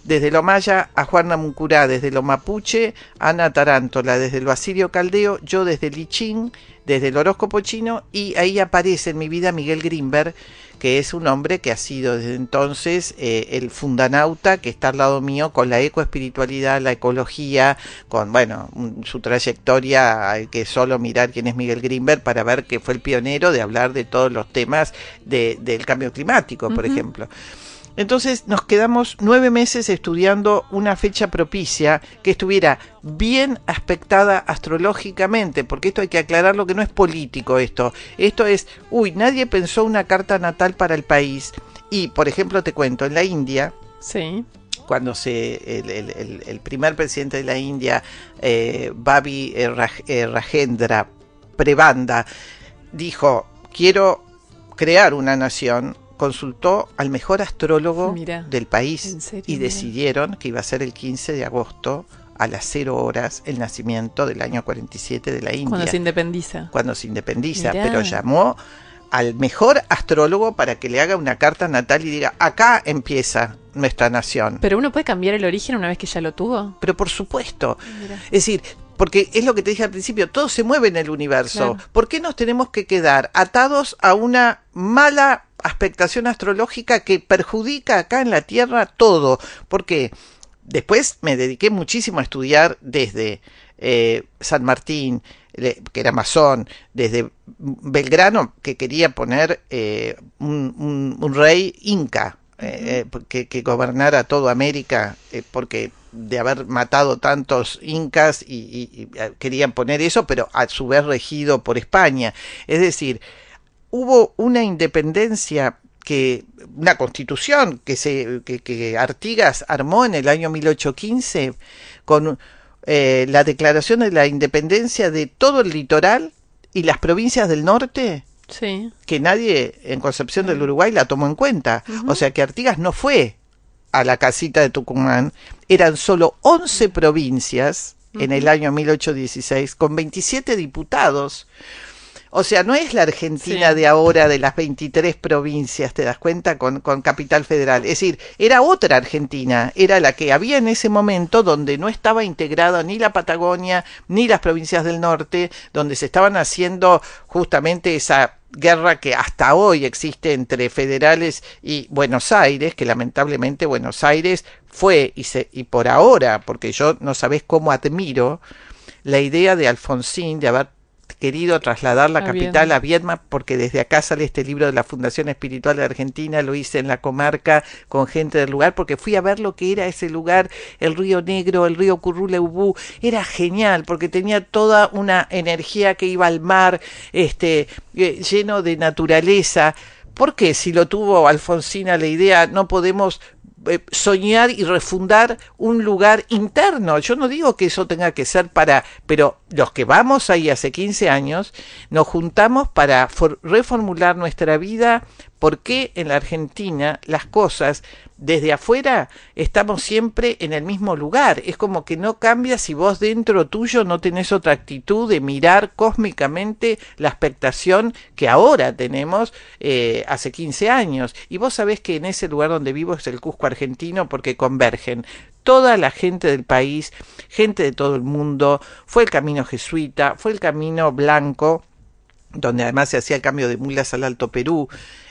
Desde lo maya a Juana Muncurá, desde lo mapuche, Ana Tarántola, desde lo asirio caldeo, yo desde el I Ching, desde el horóscopo chino, y ahí aparece en mi vida Miguel Grimberg, que es un hombre que ha sido desde entonces eh, el fundanauta que está al lado mío con la ecoespiritualidad, la ecología, con bueno, su trayectoria, hay que solo mirar quién es Miguel Grimberg para ver que fue el pionero de hablar de todos los temas de- del cambio climático, por ejemplo. Entonces nos quedamos nueve meses estudiando una fecha propicia que estuviera bien aspectada astrológicamente, porque esto hay que aclararlo que no es político esto. Esto es, uy, nadie pensó una carta natal para el país. Y, por ejemplo, te cuento, en la India, Sí. cuando se el, el- el- el primer presidente de la India, eh, Babi eh, Raj- eh, Rajendra Prebanda, dijo, quiero crear una nación, consultó al mejor astrólogo del país y decidieron que iba a ser el 15 de agosto a las 0 horas el nacimiento del año 47 de la India Cuando se independiza. cuando se independiza, Mirá. pero llamó al mejor astrólogo para que le haga una carta natal y diga, acá empieza nuestra nación. Pero uno puede cambiar el origen una vez que ya lo tuvo. Pero por supuesto, es decir, porque es lo que te dije al principio, todo se mueve en el universo. Claro. ¿Por qué nos tenemos que quedar atados a una mala aspectación astrológica que perjudica acá en la Tierra todo? Porque después me dediqué muchísimo a estudiar desde eh, San Martín, que era masón, desde Belgrano, que quería poner eh, un, un- un rey inca. eh, eh, que, que gobernara toda América, eh, porque de haber matado tantos incas y, y- y, querían poner eso, pero a su vez regido por España. Es decir, hubo una independencia que una constitución que se que, que Artigas armó en el año 1815 con eh, la declaración de la independencia de todo el litoral y las provincias del norte Sí. que nadie en Concepción del Uruguay la tomó en cuenta. O sea que Artigas no fue a la casita de Tucumán, eran solo 11 provincias en el año 1816 con 27 diputados. O sea, no es la Argentina Sí. de ahora de las 23 provincias, ¿te das cuenta? Con, con capital federal. Es decir, era otra Argentina, era la que había en ese momento donde no estaba integrada ni la Patagonia ni las provincias del norte, donde se estaban haciendo justamente esa guerra que hasta hoy existe entre federales y Buenos Aires, que lamentablemente Buenos Aires fue y, se, y por ahora, porque yo no sabés cómo admiro la idea de Alfonsín de haber querido trasladar la A capital Viedma. a Viedma porque desde acá sale este libro de la Fundación Espiritual de Argentina, lo hice en la comarca con gente del lugar porque fui a ver lo que era ese lugar, el río Negro, el río Curruleubú, era genial porque tenía toda una energía que iba al mar, este, eh, lleno de naturaleza. ¿Por qué si lo tuvo Alfonsina la idea no podemos soñar y refundar un lugar interno. Yo no digo que eso tenga que ser para, pero los que vamos ahí hace 15 años, nos juntamos para for- reformular nuestra vida, porque en la Argentina las cosas desde afuera estamos siempre en el mismo lugar. Es como que no cambia si vos dentro tuyo no tenés otra actitud de mirar cósmicamente la expectación que ahora tenemos eh, hace 15 años. Y vos sabés que en ese lugar donde vivo es el Cusco argentino porque convergen toda la gente del país, gente de todo el mundo, fue el camino jesuita, fue el camino blanco, donde además se hacía el cambio de mulas al Alto Perú.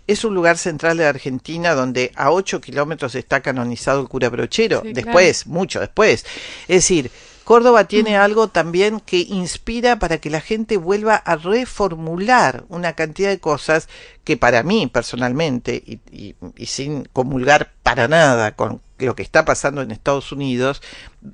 Es un lugar central de Argentina donde a 8 kilómetros está canonizado el cura Brochero, Sí, después, mucho después. Es decir, Córdoba tiene algo también que inspira para que la gente vuelva a reformular una cantidad de cosas que para mí personalmente, y, y- y sin comulgar para nada con lo que está pasando en Estados Unidos,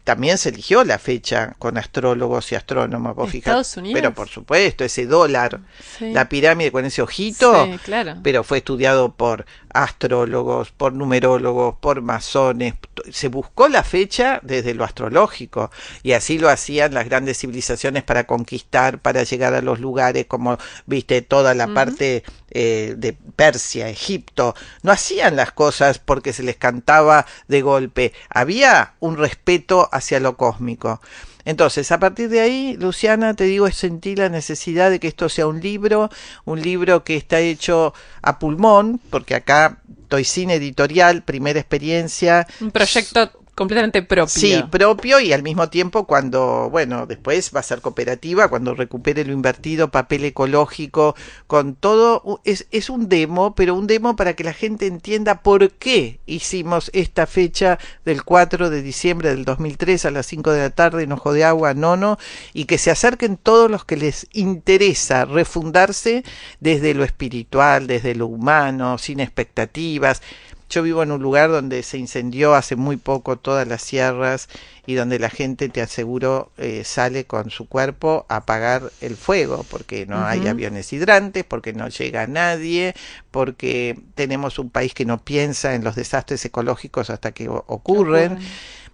también se eligió la fecha con astrólogos y astrónomos. vos. ¿Estados Unidos? Pero por supuesto, ese dólar, Sí. la pirámide con ese ojito, Sí, claro. pero fue estudiado por astrólogos, por numerólogos, por masones. Se buscó la fecha desde lo astrológico y así lo hacían las grandes civilizaciones para conquistar, para llegar a los lugares como, viste, toda la parte eh, de Persia, Egipto. No hacían las cosas porque se les cantaba de golpe. Había un respeto hacia lo cósmico. Entonces, a partir de ahí, Luciana, te digo, sentí la necesidad de que esto sea un libro, un libro que está hecho a pulmón, porque acá estoy sin editorial, primera experiencia. Un proyecto completamente propio. Sí, propio y al mismo tiempo cuando, bueno, después va a ser cooperativa, cuando recupere lo invertido, papel ecológico, con todo, es, es un demo, pero un demo para que la gente entienda por qué hicimos esta fecha del 4 de diciembre del 2003 a las 5 de la tarde en Ojo de Agua, Nono, y que se acerquen todos los que les interesa refundarse desde lo espiritual, desde lo humano, sin expectativas. Yo vivo en un lugar donde se incendió hace muy poco todas las sierras y donde la gente, te aseguro, eh, sale con su cuerpo a apagar el fuego, porque no hay aviones hidrantes, porque no llega nadie, porque tenemos un país que no piensa en los desastres ecológicos hasta que Ocurren.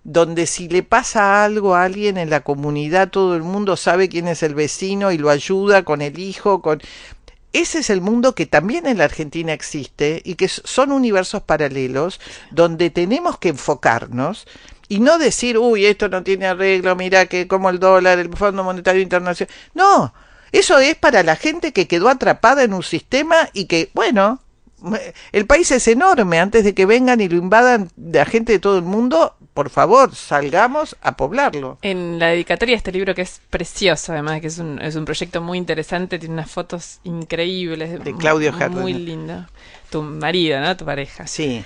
donde si le pasa algo a alguien en la comunidad, todo el mundo sabe quién es el vecino y lo ayuda con el hijo, con... Ese es el mundo que también en la Argentina existe y que son universos paralelos donde tenemos que enfocarnos y no decir, uy, esto no tiene arreglo, mira que como el dólar, el Fondo Monetario Internacional. No, eso es para la gente que quedó atrapada en un sistema y que, bueno, el país es enorme, antes de que vengan y lo invadan la gente de todo el mundo, por favor, salgamos a poblarlo. En la dedicatoria de este libro, que es precioso, además, que es un, es un proyecto muy interesante, tiene unas fotos increíbles. De Claudio Muy Jardín. lindo. Tu marido, ¿no? Tu pareja. Sí,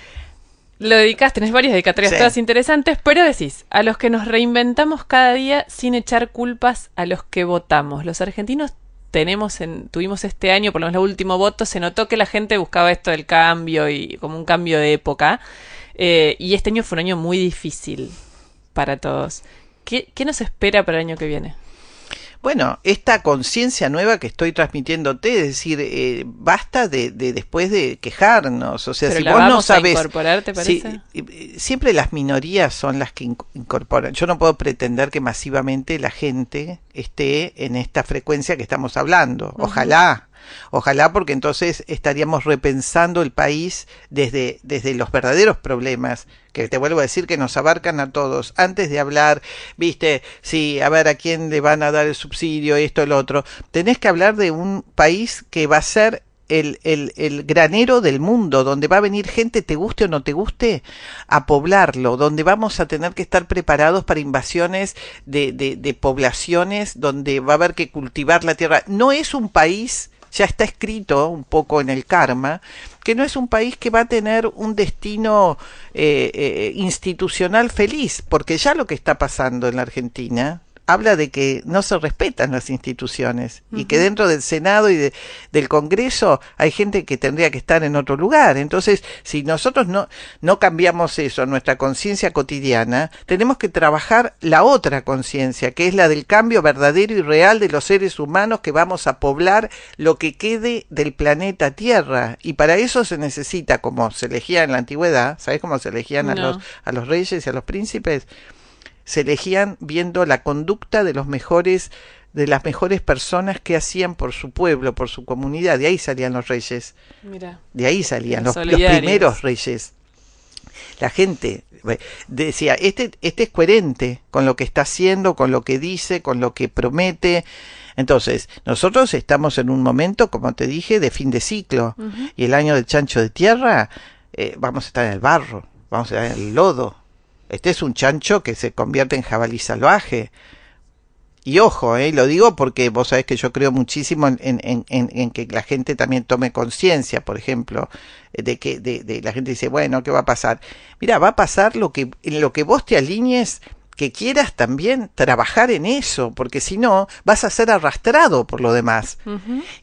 Lo dedicás, tenés varias dedicatorias Sí. todas interesantes, pero decís, a los que nos reinventamos cada día sin echar culpas a los que votamos. Los argentinos tenemos en, tuvimos este año, por lo menos el último voto, se notó que la gente buscaba esto del cambio y como un cambio de época. Eh, y este año fue un año muy difícil para todos. ¿Qué, qué nos espera para el año que viene? Bueno, esta conciencia nueva que estoy transmitiéndote, es decir, eh, basta de, de después de quejarnos, o sea, Pero si la vos no vamos a sabes, incorporar, ¿te parece? eh, siempre las minorías son las que inc- incorporan. Yo no puedo pretender que masivamente la gente esté en esta frecuencia que estamos hablando. Ojalá, ojalá, porque entonces estaríamos repensando el país desde, desde los verdaderos problemas, que te vuelvo a decir que nos abarcan a todos, antes de hablar, viste, sí, a ver a quién le van a dar el subsidio, esto, el otro. Tenés que hablar de un país que va a ser el, el, el granero del mundo, donde va a venir gente, te guste o no te guste, a poblarlo, donde vamos a tener que estar preparados para invasiones de, de, de poblaciones, donde va a haber que cultivar la tierra. No es un país, ya está escrito un poco en el karma, que no es un país que va a tener un destino eh, eh, institucional feliz, porque ya lo que está pasando en la Argentina habla de que no se respetan las instituciones y que dentro del Senado y de- del Congreso hay gente que tendría que estar en otro lugar. Entonces, si nosotros no, no cambiamos eso, nuestra conciencia cotidiana, tenemos que trabajar la otra conciencia, que es la del cambio verdadero y real de los seres humanos que vamos a poblar lo que quede del planeta Tierra. Y para eso se necesita, como se elegía en la antigüedad, ¿sabes cómo se elegían a, los, a los reyes y a los príncipes? Se elegían viendo la conducta de los mejores de las mejores personas que hacían por su pueblo, por su comunidad, de ahí salían los reyes, Mira. de ahí salían Los primeros reyes. La gente eh, decía, este, este es coherente con lo que está haciendo, con lo que dice, con lo que promete. Entonces, nosotros estamos en un momento, como te dije, de fin de ciclo. Y el año del chancho de tierra, eh, vamos a estar en el barro, vamos a estar en el lodo. Este es un chancho que se convierte en jabalí salvaje. Y ojo, eh, lo digo porque vos sabés que yo creo muchísimo en, en, en, que la gente también tome conciencia, por ejemplo, de que de, de la gente dice, bueno, ¿qué va a pasar? Mira, va a pasar lo que, en lo que vos te alinees, que quieras también trabajar en eso, porque si no, vas a ser arrastrado por lo demás.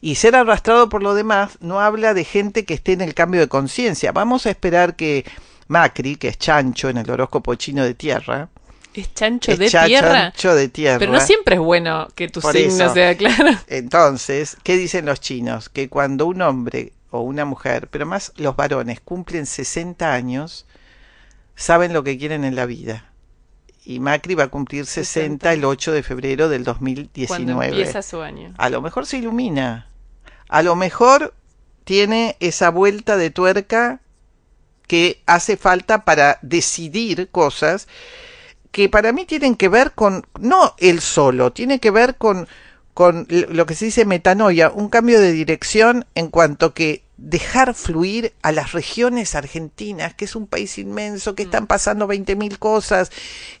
Y ser arrastrado por lo demás no habla de gente que esté en el cambio de conciencia. Vamos a esperar que Macri, que es chancho en el horóscopo chino de tierra, ¿Es chancho es de cha- tierra? chancho de tierra. Pero no siempre es bueno que tu Por signo eso. sea claro. Entonces, ¿qué dicen los chinos? Que cuando un hombre o una mujer, pero más los varones, cumplen 60 años, saben lo que quieren en la vida. Y Macri va a cumplir 60 el 8 de febrero del Cuando 2019. empieza su año. A lo mejor se ilumina. A lo mejor tiene esa vuelta de tuerca que hace falta para decidir cosas que para mí tienen que ver con, no él solo, tiene que ver con, con lo que se dice metanoia, un cambio de dirección en cuanto que dejar fluir a las regiones argentinas, que es un país inmenso, que están pasando 20.000 cosas,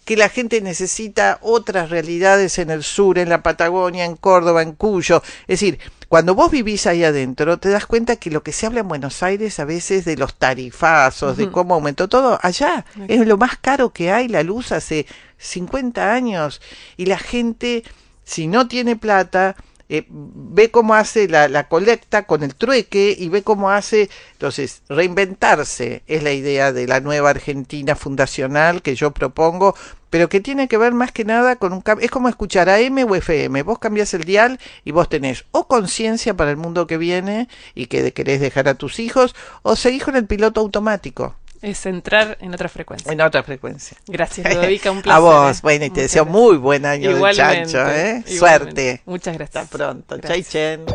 que la gente necesita otras realidades en el sur, en la Patagonia, en Córdoba, en Cuyo. Es decir, cuando vos vivís ahí adentro, te das cuenta que lo que se habla en Buenos Aires a veces de los tarifazos, de cómo aumentó todo, allá es lo más caro que hay, la luz hace 50 años, y la gente, si no tiene plata, eh, ve cómo hace la, colecta con el trueque y ve cómo hace, entonces, reinventarse es la idea de la nueva Argentina fundacional que yo propongo, pero que tiene que ver más que nada con un cambio, es como escuchar AM o FM, vos cambias el dial y vos tenés o conciencia para el mundo que viene y que querés dejar a tus hijos, o seguís con el piloto automático, Es entrar en otra frecuencia. en otra frecuencia. Gracias, Ludovica, un placer. A vos, ¿eh? bueno, y te deseo gracias. muy buen año del Igualmente, chancho, ¿eh? igualmente. Suerte. Muchas gracias. Hasta pronto. Gracias. Chay Chen.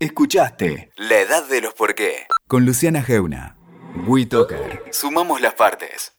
Escuchaste La Edad de los Por qué con Luciana Geuna. WeToker. Sumamos las partes.